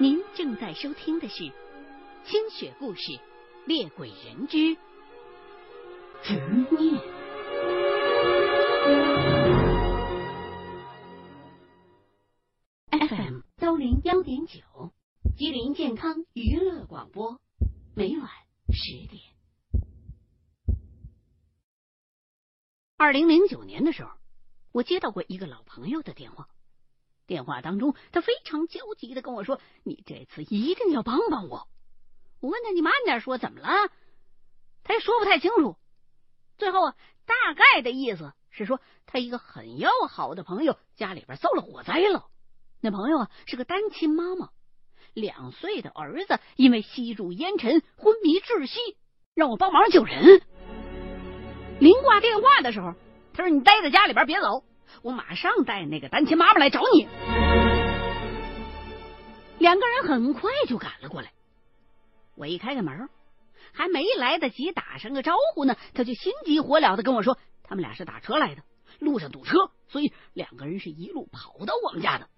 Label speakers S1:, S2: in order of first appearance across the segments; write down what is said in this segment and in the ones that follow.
S1: 您正在收听的是《清雪故事·猎鬼人之执念》。FM 幺零幺点九，吉林健康娱乐广播，每晚十点。二零零九年的时候，我接到过一个老朋友的电话。电话当中，他非常焦急的跟我说：“你这次一定要帮帮我。”我问他：“你慢点说，怎么了？”他也说不太清楚。最后啊，大概的意思是说，他一个很要好的朋友家里边遭了火灾了。那朋友啊是个单亲妈妈，两岁的儿子因为吸入烟尘昏迷窒息，让我帮忙救人。临挂电话的时候，他说：“你待在家里边别走。”我马上带那个单亲妈妈来找你。两个人很快就赶了过来。我一开开门，还没来得及打上个招呼呢，他就心急火燎的跟我说：“他们俩是打车来的，路上堵车，所以两个人是一路跑到我们家的。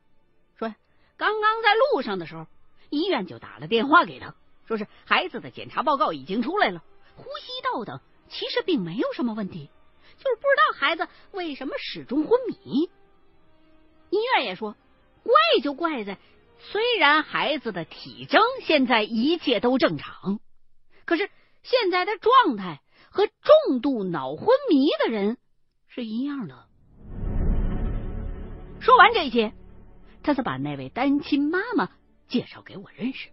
S1: 说刚刚在路上的时候，医院就打了电话给他，说是孩子的检查报告已经出来了，呼吸道等其实并没有什么问题。”就是不知道孩子为什么始终昏迷。医院也说，怪就怪在，虽然孩子的体征现在一切都正常，可是现在的状态和重度脑昏迷的人是一样的。说完这些，他才把那位单亲妈妈介绍给我认识，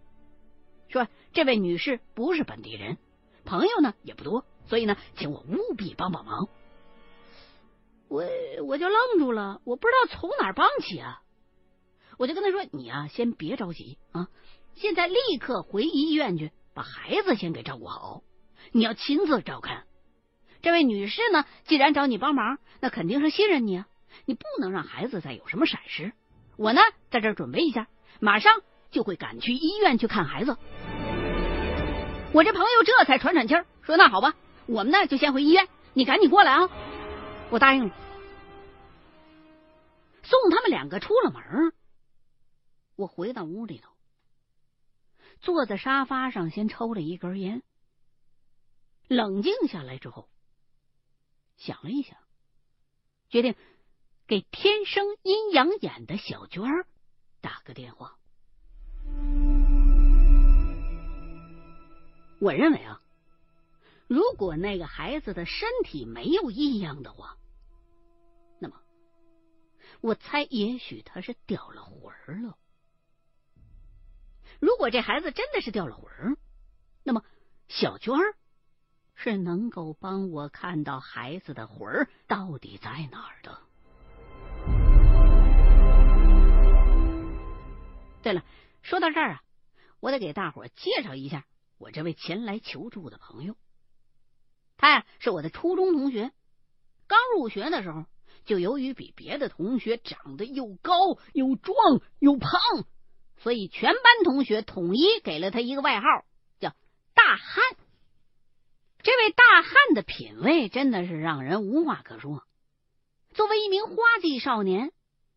S1: 说这位女士不是本地人，朋友呢也不多，所以呢，请我务必帮帮忙。我我就愣住了，我不知道从哪儿帮起啊！我就跟他说：“你呀，先别着急啊，现在立刻回医院去，把孩子先给照顾好。你要亲自照看这位女士呢。既然找你帮忙，那肯定是信任你啊！你不能让孩子再有什么闪失。我呢，在这儿准备一下，马上就会赶去医院去看孩子。”我这朋友这才喘喘气儿，说：“那好吧，我们呢就先回医院，你赶紧过来啊！”我答应了，送他们两个出了门。我回到屋里头，坐在沙发上，先抽了一根烟。冷静下来之后，想了一想，决定给天生阴阳眼的小娟儿打个电话。我认为啊。如果那个孩子的身体没有异样的话，我猜也许他是掉了魂儿了。如果这孩子真的是掉了魂儿，那么小娟儿是能够帮我看到孩子的魂儿到底在哪儿的。对了，说到这儿啊，我得给大伙介绍一下我这位前来求助的朋友。他呀是我的初中同学，刚入学的时候，就由于比别的同学长得又高又壮又胖，所以全班同学统一给了他一个外号，叫大汉。这位大汉的品味真的是让人无话可说。作为一名花季少年，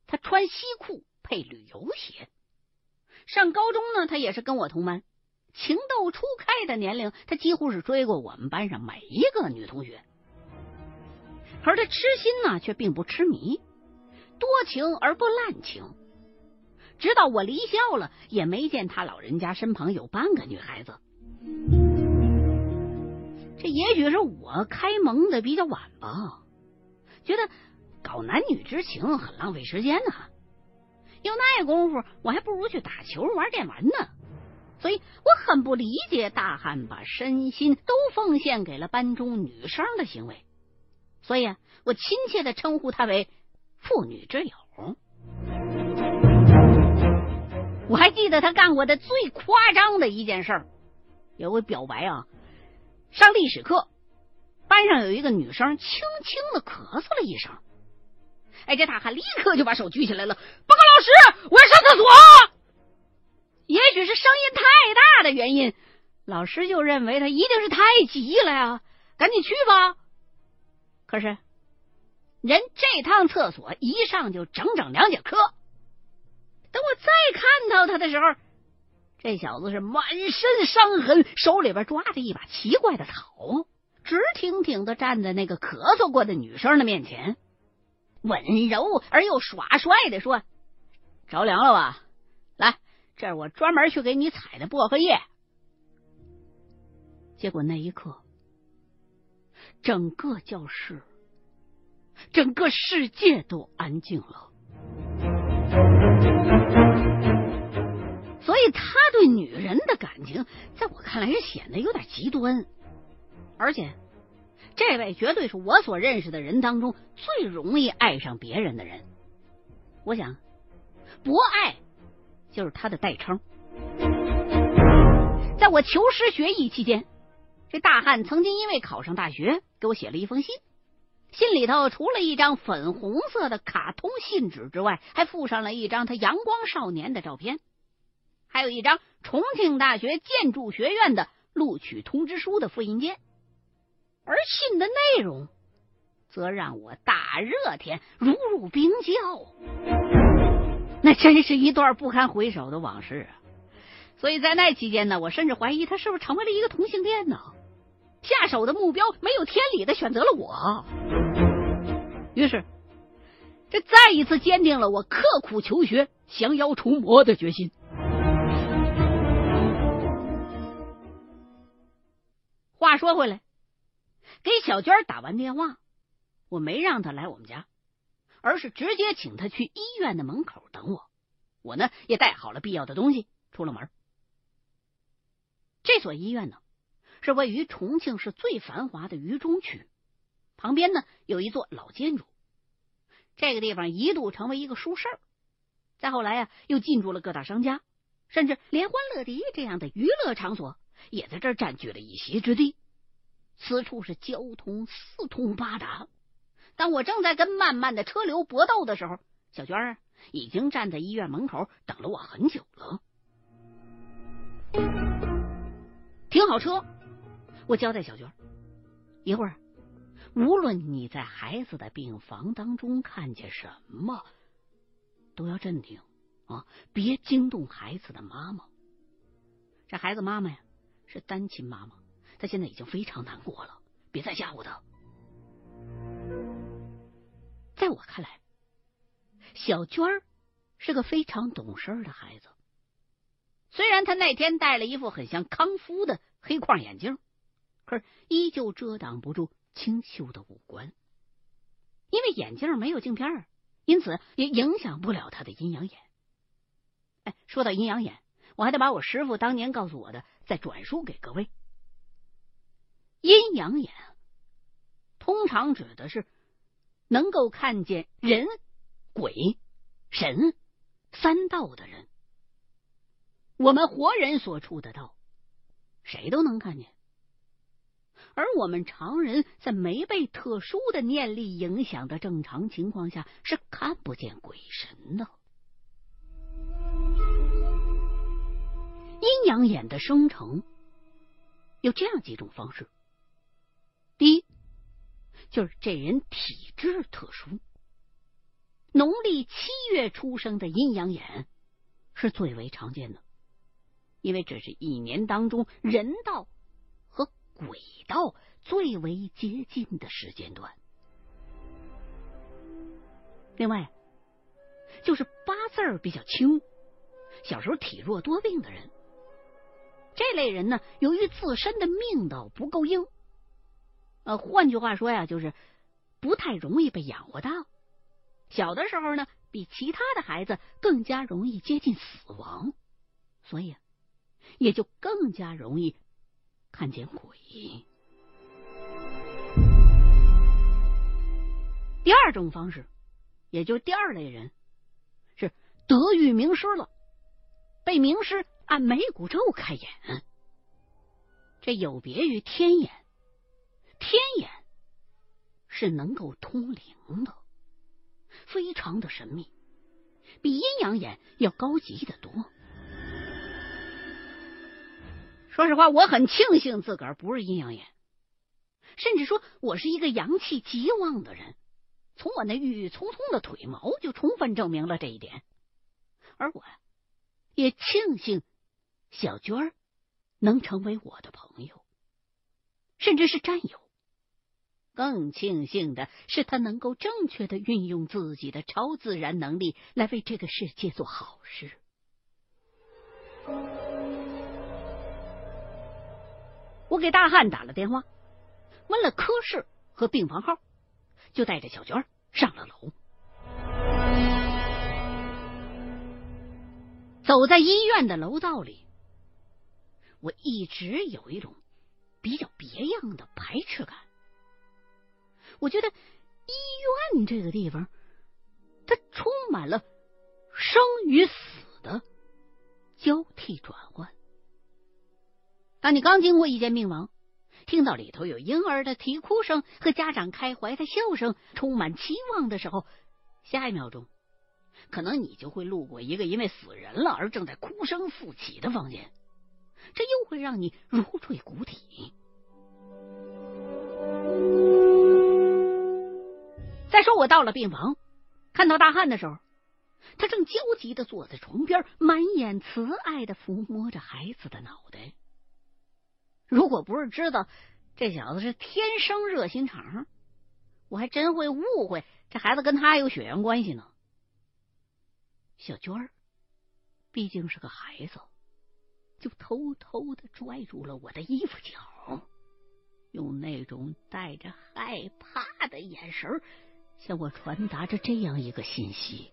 S1: 他穿西裤配旅游鞋。上高中呢，他也是跟我同班。情窦初开的年龄，他几乎是追过我们班上每一个女同学。可是他痴心呢，却并不痴迷，多情而不滥情。直到我离校了，也没见他老人家身旁有半个女孩子。这也许是我开蒙的比较晚吧，觉得搞男女之情很浪费时间呢。有那功夫，我还不如去打球、玩电玩呢。所以我很不理解大汉把身心都奉献给了班中女生的行为，所以，我亲切的称呼他为妇女之友。我还记得他干过的最夸张的一件事，有个表白啊，上历史课，班上有一个女生轻轻的咳嗽了一声，哎，这大汉立刻就把手举起来了，报告老师，我要上厕所。也许是声音太大的原因，老师就认为他一定是太急了呀，赶紧去吧。可是人这趟厕所一上就整整两节课，等我再看到他的时候，这小子是满身伤痕，手里边抓着一把奇怪的草，直挺挺的站在那个咳嗽过的女生的面前，温柔而又耍帅的说：“着凉了吧？来，这是我专门去给你采的薄荷叶。”结果那一刻，整个教室、整个世界都安静了。所以他对女人的感情，在我看来是显得有点极端，而且这位绝对是我所认识的人当中最容易爱上别人的人。我想，博爱就是他的代称。在我求师学艺期间，这大汉曾经因为考上大学，给我写了一封信，信里头除了一张粉红色的卡通信纸之外，还附上了一张他阳光少年的照片。还有一张重庆大学建筑学院的录取通知书的复印件，而信的内容则让我大热天如入冰窖，那真是一段不堪回首的往事啊！所以在那期间呢，我甚至怀疑他是不是成为了一个同性恋呢？下手的目标没有天理的选择了我，于是这再一次坚定了我刻苦求学、降妖除魔的决心。话说回来，给小娟打完电话，我没让她来我们家，而是直接请她去医院的门口等我。我呢也带好了必要的东西，出了门。这所医院呢是位于重庆市最繁华的渝中区，旁边呢有一座老建筑。这个地方一度成为一个书市，再后来呀又进驻了各大商家，甚至连欢乐迪这样的娱乐场所。也在这儿占据了一席之地，此处是交通四通八达。当我正在跟漫漫的车流搏斗的时候，小娟儿已经站在医院门口等了我很久了。停好车，我交代小娟一会儿无论你在孩子的病房当中看见什么，都要镇定啊，别惊动孩子的妈妈。这孩子妈妈呀。是单亲妈妈，她现在已经非常难过了，别再吓唬她。在我看来，小娟是个非常懂事的孩子。虽然她那天戴了一副很像康夫的黑框眼镜，可是依旧遮挡不住清秀的五官。因为眼镜没有镜片，因此也影响不了他的阴阳眼。哎，说到阴阳眼。我还得把我师傅当年告诉我的再转述给各位。阴阳眼通常指的是能够看见人、鬼、神三道的人。我们活人所处的道，谁都能看见；而我们常人在没被特殊的念力影响的正常情况下，是看不见鬼神的。阴阳眼的生成有这样几种方式：第一，就是这人体质特殊，农历七月出生的阴阳眼是最为常见的，因为这是一年当中人道轨道最为接近的时间段。另外，就是八字比较轻，小时候体弱多病的人。这类人呢，由于自身的命道不够硬，呃，换句话说呀，就是不太容易被养活大。小的时候呢，比其他的孩子更加容易接近死亡，所以也就更加容易看见鬼。第二种方式，也就第二类人，是得遇名师了，被名师。按眉骨咒开眼，这有别于天眼。天眼是能够通灵的，非常的神秘，比阴阳眼要高级的多。说实话，我很庆幸自个儿不是阴阳眼，甚至说我是一个阳气极旺的人。从我那郁郁葱葱的腿毛就充分证明了这一点。而我也庆幸。小娟儿能成为我的朋友，甚至是战友。更庆幸的是，他能够正确的运用自己的超自然能力来为这个世界做好事。我给大汉打了电话，问了科室和病房号，就带着小娟上了楼。走在医院的楼道里，我一直有一种比较别样的排斥感。我觉得医院这个地方，它充满了生与死的交替转换。当你刚经过一间病房，听到里头有婴儿的啼哭声和家长开怀的笑声，充满期望的时候，下一秒钟，可能你就会路过一个因为死人了而正在哭声四起的房间，这又会让你如坠谷底。再说，我到了病房，看到大汉的时候，他正焦急的坐在床边，满眼慈爱的抚摸着孩子的脑袋。如果不是知道这小子是天生热心肠，我还真会误会这孩子跟他有血缘关系呢。小娟儿毕竟是个孩子，就偷偷的拽住了我的衣服角，用那种带着害怕的眼神。向我传达着这样一个信息：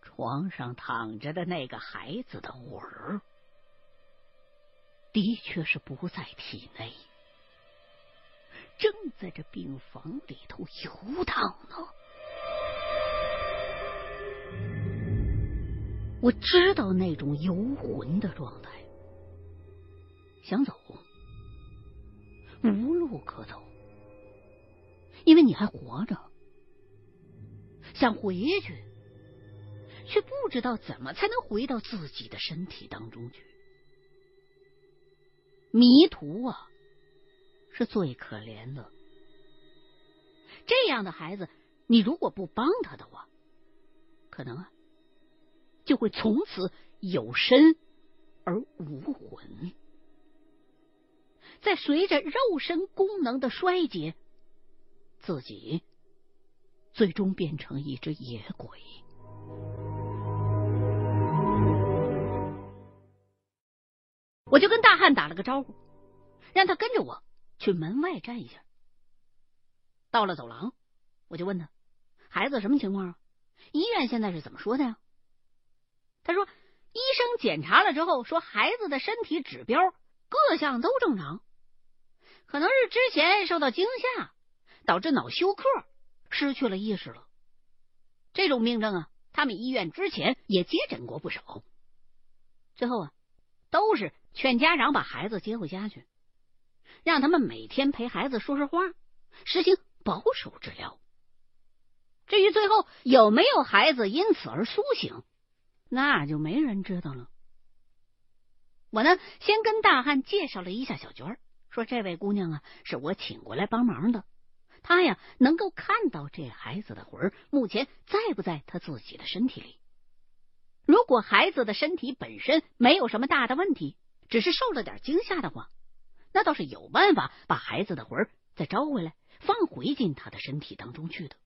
S1: 床上躺着的那个孩子的魂儿，的确是不在体内，正在这病房里头游荡呢。我知道那种游魂的状态，想走，无路可走。因为你还活着，想回去，却不知道怎么才能回到自己的身体当中去。迷途啊，是最可怜的。这样的孩子，你如果不帮他的话，可能啊，就会从此有身而无魂，在随着肉身功能的衰竭。自己最终变成一只野鬼，我就跟大汉打了个招呼，让他跟着我去门外站一下。到了走廊，我就问他：“孩子什么情况啊？医院现在是怎么说的呀？”他说：“医生检查了之后说，孩子的身体指标各项都正常，可能是之前受到惊吓。”导致脑休克，失去了意识了。这种病症啊，他们医院之前也接诊过不少。最后啊，都是劝家长把孩子接回家去，让他们每天陪孩子说说话，实行保守治疗。至于最后有没有孩子因此而苏醒，那就没人知道了。我呢，先跟大汉介绍了一下小娟，说这位姑娘啊，是我请过来帮忙的。她呀，能够看到这孩子的魂目前在不在他自己的身体里。如果孩子的身体本身没有什么大的问题，只是受了点惊吓的话，那倒是有办法把孩子的魂再招回来，放回进他的身体当中去的，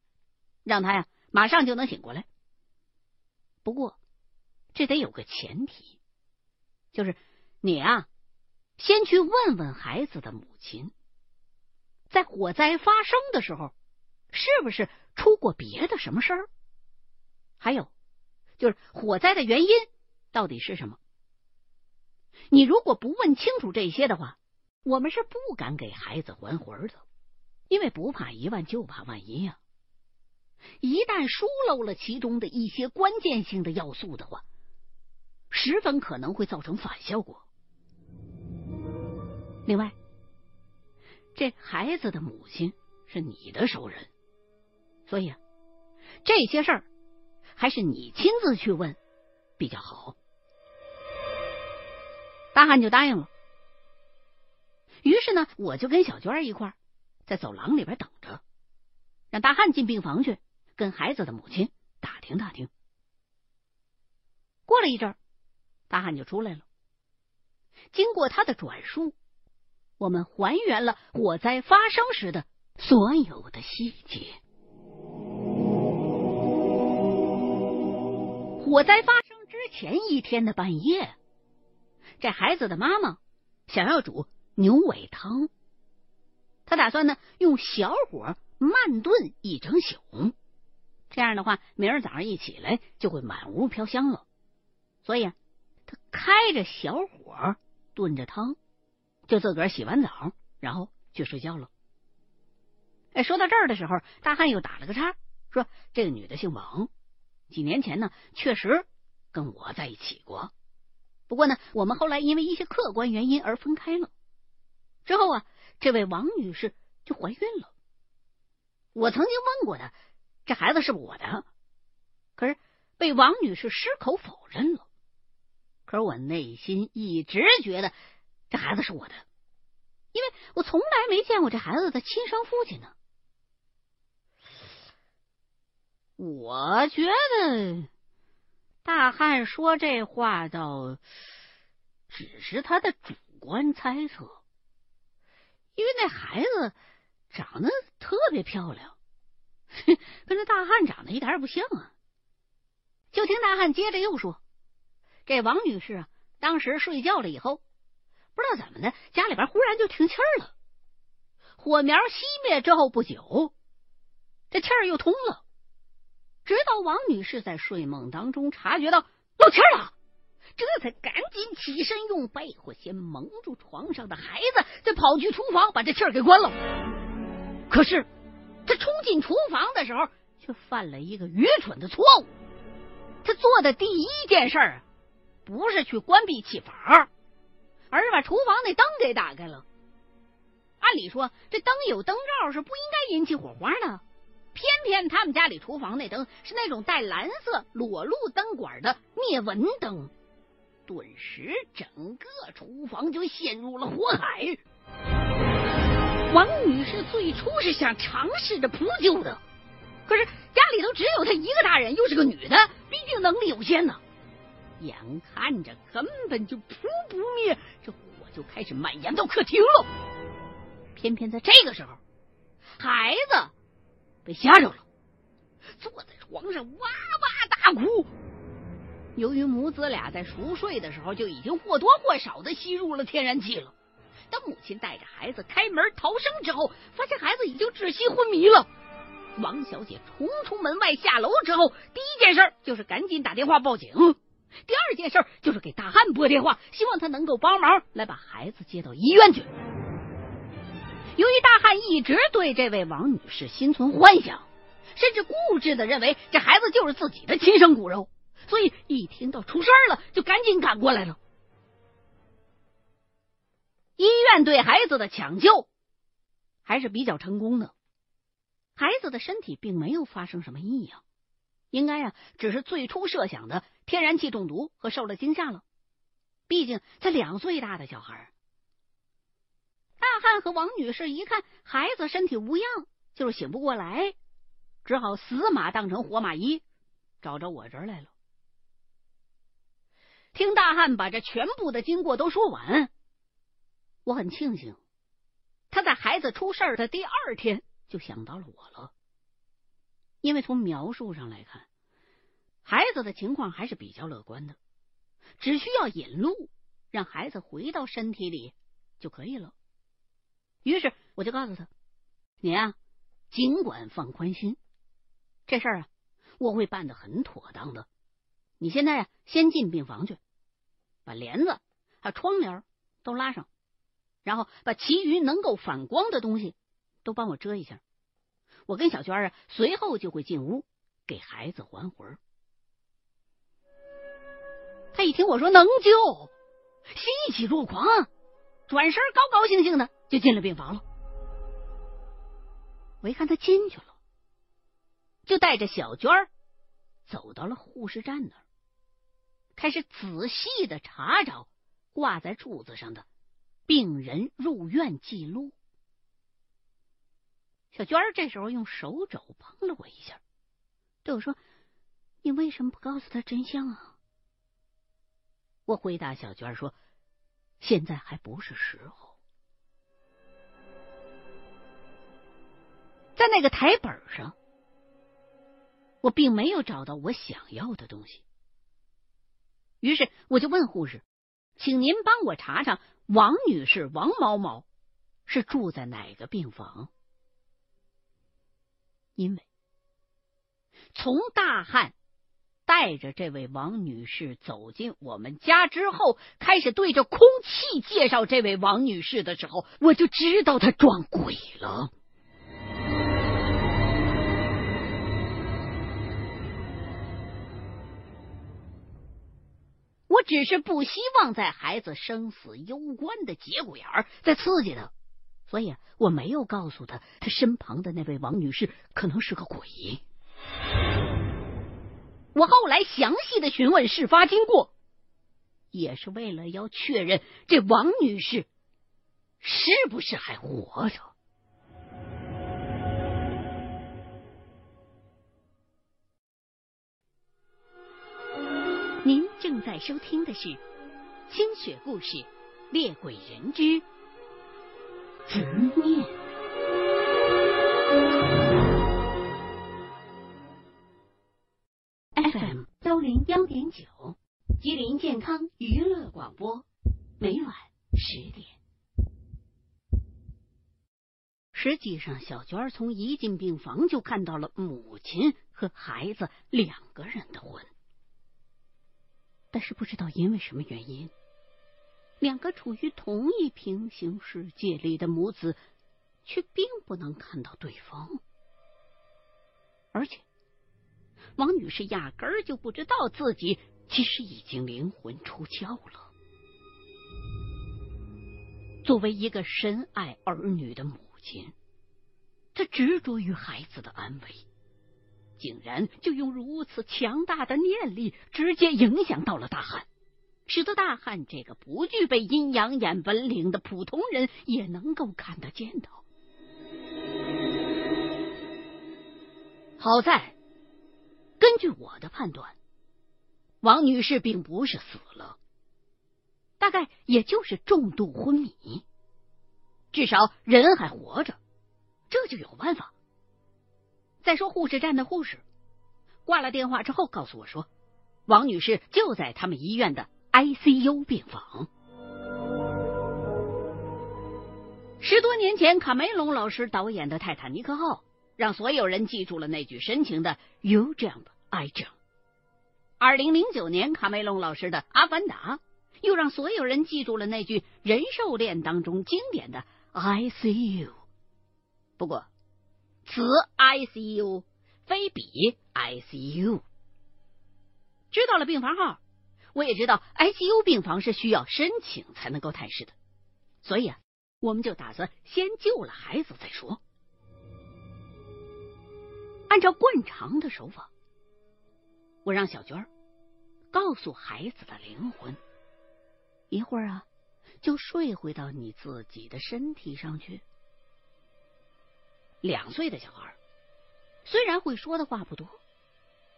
S1: 让他呀马上就能醒过来。不过，这得有个前提，就是你啊，先去问问孩子的母亲。在火灾发生的时候，是不是出过别的什么事儿？还有，就是火灾的原因到底是什么？你如果不问清楚这些的话，我们是不敢给孩子还魂的，因为不怕一万就怕万一呀！一旦疏漏了其中的一些关键性的要素的话，十分可能会造成反效果。另外。这孩子的母亲是你的熟人，所以啊，这些事儿还是你亲自去问比较好。大汉就答应了。于是呢，我就跟小娟一块儿在走廊里边等着，让大汉进病房去跟孩子的母亲打听打听。过了一阵，大汉就出来了。经过他的转述，我们还原了火灾发生时的所有的细节。火灾发生之前一天的半夜，这孩子的妈妈想要煮牛尾汤，他打算呢用小火慢炖一整宿，这样的话，明儿早上一起来就会满屋飘香了。所以啊，他开着小火。炖着汤，就自个儿洗完澡，然后去睡觉了。哎，说到这儿的时候，大汉又打了个岔，说：“这个女的姓王，几年前呢，确实跟我在一起过。不过呢，我们后来因为一些客观原因而分开了。之后啊，这位王女士就怀孕了。我曾经问过她，这孩子是我的？可是被王女士矢口否认了。”可是我内心一直觉得这孩子是我的，因为我从来没见过这孩子的亲生父亲呢。我觉得大汉说这话倒只是他的主观猜测，因为那孩子长得特别漂亮，跟这大汉长得一点也不像啊。就听大汉接着又说。这王女士啊，当时睡觉了以后，不知道怎么的，家里边忽然就停气儿了。火苗熄灭之后不久，这气儿又通了。直到王女士在睡梦当中察觉到漏气了，这才赶紧起身，用被子先蒙住床上的孩子，再跑去厨房把这气儿给关了。可是他冲进厨房的时候，却犯了一个愚蠢的错误。他做的第一件事儿。不是去关闭气阀，而是把厨房那灯给打开了。按理说，这灯有灯罩是不应该引起火花的，偏偏他们家里厨房那灯是那种带蓝色裸露灯管的灭蚊灯，顿时整个厨房就陷入了火海。王女士最初是想尝试着扑救的，可是家里头只有她一个大人，又是个女的，毕竟能力有限呢。眼看着根本就扑不灭，这火就开始蔓延到客厅了。偏偏在这个时候，孩子被吓着了，坐在床上哇哇大哭。由于母子俩在熟睡的时候就已经或多或少的吸入了天然气了，当母亲带着孩子开门逃生之后，发现孩子已经窒息昏迷了。王小姐冲出门外下楼之后，第一件事就是赶紧打电话报警。第二件事就是给大汉拨电话，希望他能够帮忙来把孩子接到医院去。由于大汉一直对这位王女士心存幻想，甚至固执的认为这孩子就是自己的亲生骨肉，所以一听到出事了，就赶紧赶过来了。医院对孩子的抢救还是比较成功的，孩子的身体并没有发生什么异样。应该啊，只是最初设想的天然气中毒和受了惊吓了。毕竟才两岁大的小孩。大汉和王女士一看孩子身体无恙，就是醒不过来，只好死马当成活马医，找着我这儿来了。听大汉把这全部的经过都说完，我很庆幸他在孩子出事的第二天就想到了我了。因为从描述上来看，孩子的情况还是比较乐观的，只需要引路，让孩子回到身体里就可以了。于是我就告诉他：“你啊，尽管放宽心，这事儿啊，我会办的很妥当的。你现在啊，先进病房去，把帘子还有窗帘都拉上，然后把其余能够反光的东西都帮我遮一下。”我跟小娟啊，随后就会进屋给孩子还魂。他一听我说能救，欣喜若狂，转身高高兴兴的就进了病房了。我一看他进去了，就带着小娟走到了护士站那儿，开始仔细的查找挂在柱子上的病人入院记录。小娟这时候用手肘碰了我一下，对我说：“你为什么不告诉他真相啊？”我回答小娟说：“现在还不是时候。”在那个台本上，我并没有找到我想要的东西。于是我就问护士：“请您帮我查查王女士王某某是住在哪个病房？”因为从大汉。带着这位王女士走进我们家之后，开始对着空气介绍这位王女士的时候，我就知道他撞鬼了。我只是不希望在孩子生死攸关的节骨眼儿再刺激他，所以我没有告诉他，他身旁的那位王女士可能是个鬼。我后来详细的询问事发经过，也是为了要确认这王女士是不是还活着。您正在收听的是《清雪故事·猎鬼人之执念》。幺点九，吉林健康娱乐广播，每晚十点。实际上，小娟从一进病房就看到了母亲和孩子两个人的魂，但是不知道因为什么原因，两个处于同一平行世界里的母子却并不能看到对方，而且。王女士压根儿就不知道自己其实已经灵魂出窍了。作为一个深爱儿女的母亲，她执着于孩子的安危，竟然就用如此强大的念力直接影响到了大汉，使得大汉这个不具备阴阳眼本领的普通人也能够看得见到。好在。根据我的判断，王女士并不是死了，大概也就是重度昏迷，至少人还活着，这就有办法。再说护士站的护士挂了电话之后告诉我说，王女士就在他们医院的 ICU 病房。十多年前，卡梅隆老师导演的《泰坦尼克号》。让所有人记住了那句深情的 “You jump, 癌症。二零零九年，卡梅隆老师的《阿凡达》又让所有人记住了那句人兽恋当中经典的 “I see you”。不过，此 “I see you” 非彼 “I see you”。知道了病房号，我也知道 ICU 病房是需要申请才能够探视的，所以啊，我们就打算先救了孩子再说。按照惯常的手法，我让小娟儿告诉孩子的灵魂，一会儿啊，就睡回到你自己的身体上去。两岁的小孩虽然会说的话不多，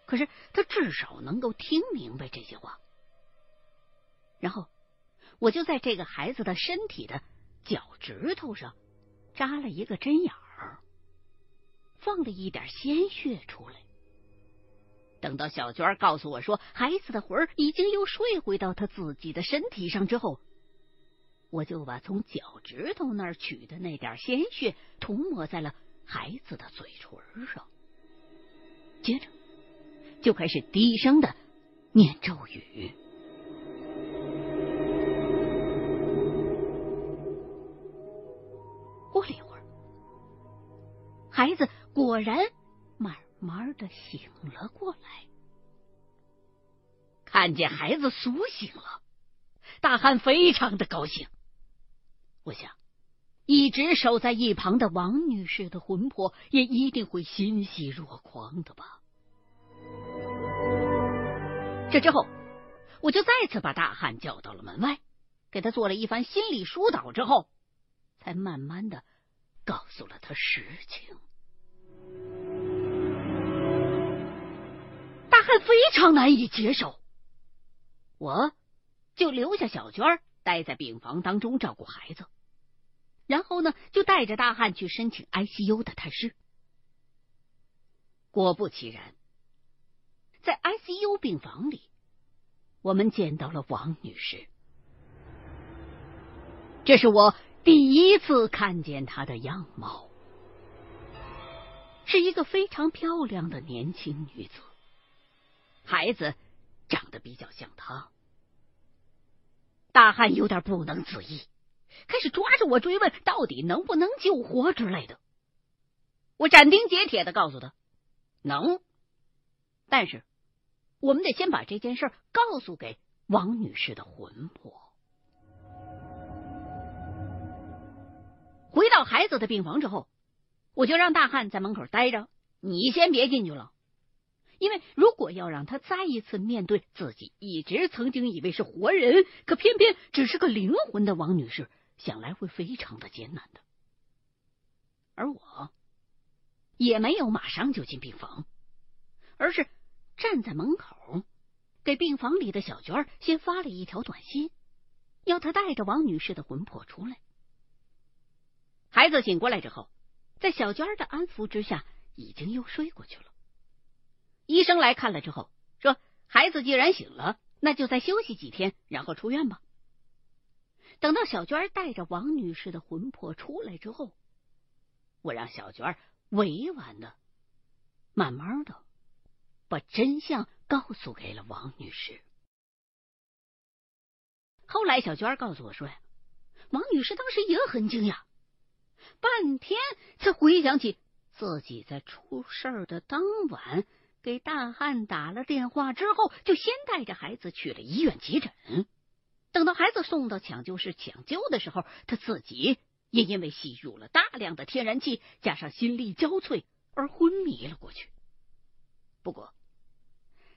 S1: 可是他至少能够听明白这些话。然后，我就在这个孩子的身体的脚趾头上扎了一个针眼儿。放了一点鲜血出来。等到小娟告诉我说孩子的魂已经又睡回到他自己的身体上之后，我就把从脚趾头那儿取的那点鲜血涂抹在了孩子的嘴唇上，接着就开始低声的念咒语。过了一会儿，孩子。果然，慢慢的醒了过来。看见孩子苏醒了，大汉非常的高兴。我想，一直守在一旁的王女士的魂魄也一定会欣喜若狂的吧。这之后，我就再次把大汉叫到了门外，给他做了一番心理疏导之后，才慢慢的告诉了他实情。还非常难以接受，我就留下小娟待在病房当中照顾孩子，然后呢，就带着大汉去申请 ICU 的探视。果不其然，在 ICU 病房里，我们见到了王女士。这是我第一次看见她的样貌，是一个非常漂亮的年轻女子，孩子长得比较像他。大汉有点不能自抑，开始抓着我追问到底能不能救活之类的。我斩钉截铁的告诉他，能，但是我们得先把这件事告诉给王女士的魂魄。回到孩子的病房之后，我就让大汉在门口待着，你先别进去了。因为如果要让他再一次面对自己一直曾经以为是活人，可偏偏只是个灵魂的王女士，想来会非常的艰难的。而我也没有马上就进病房，而是站在门口，给病房里的小娟先发了一条短信，要她带着王女士的魂魄出来。孩子醒过来之后，在小娟的安抚之下，已经又睡过去了。医生来看了之后说：“孩子既然醒了，那就再休息几天，然后出院吧。”等到小娟带着王女士的魂魄出来之后，我让小娟委婉的、慢慢的把真相告诉给了王女士。后来，小娟告诉我说：“呀，王女士当时也很惊讶，半天才回想起自己在出事的当晚。”给大汉打了电话之后，就先带着孩子去了医院急诊。等到孩子送到抢救室抢救的时候，他自己也因为吸入了大量的天然气，加上心力交瘁而昏迷了过去。不过，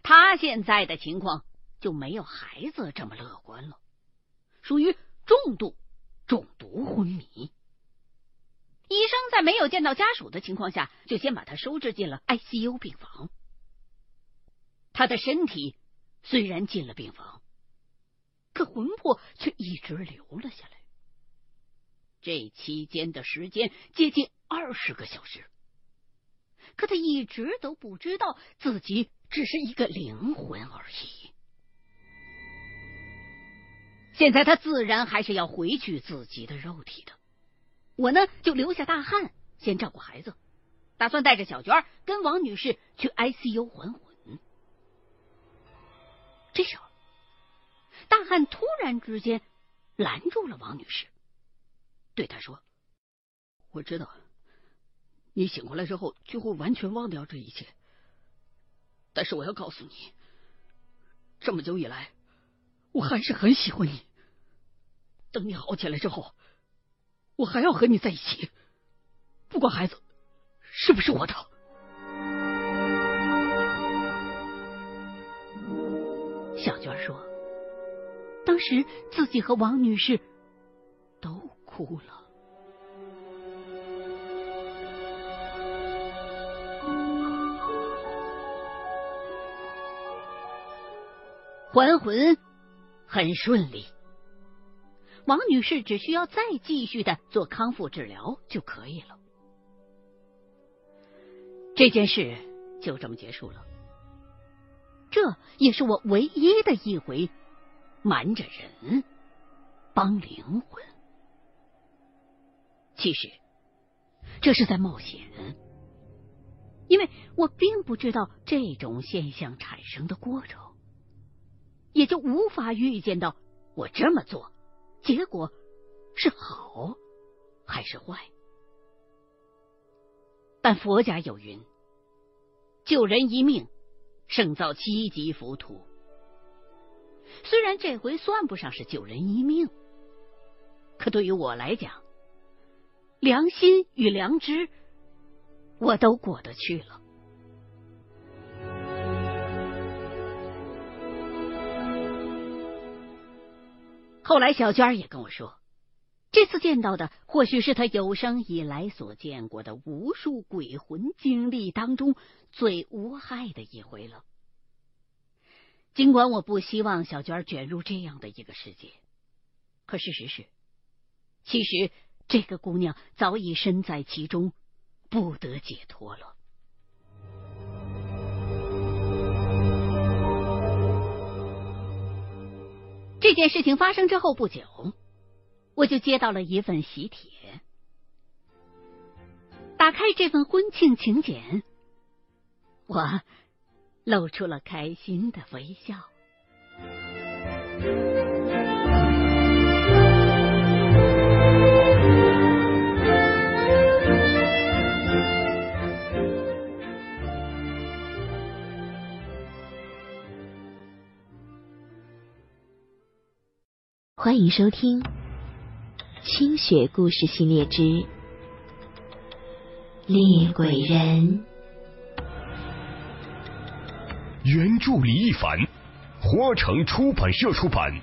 S1: 他现在的情况就没有孩子这么乐观了，属于重度中毒昏迷。医生在没有见到家属的情况下，就先把他收治进了 ICU 病房。他的身体虽然进了病房，可魂魄却一直留了下来。这期间的时间接近二十个小时，可他一直都不知道自己只是一个灵魂而已。现在他自然还是要回去自己的肉体的。我呢，就留下大汉先照顾孩子，打算带着小娟跟王女士去 ICU 还魂。这时候，大汉突然之间拦住了王女士，对她说：“
S2: 我知道，你醒过来之后就会完全忘掉这一切。但是我要告诉你，这么久以来，我还是很喜欢你。等你好起来之后，我还要和你在一起，不管孩子是不是我的。”
S1: 当时自己和王女士都哭了。还魂很顺利，王女士只需要再继续的做康复治疗就可以了。这件事就这么结束了。”这也是我唯一的一回瞒着人帮灵魂。其实这是在冒险，因为我并不知道这种现象产生的过程，也就无法预见到我这么做结果是好还是坏。但佛家有云：救人一命。胜造七级浮屠。虽然这回算不上是救人一命，可对于我来讲，良心与良知我都过得去了。后来小娟也跟我说，这次见到的或许是他有生以来所见过的无数鬼魂经历当中。最无害的一回了。尽管我不希望小娟卷入这样的一个世界，可事实是，其实这个姑娘早已身在其中，不得解脱了。这件事情发生之后不久，我就接到了一份喜帖。打开这份婚庆请柬，我。露出了开心的微笑。
S3: 欢迎收听《清雪故事系列之猎鬼人》。
S4: 原著李一凡，花城出版社出版。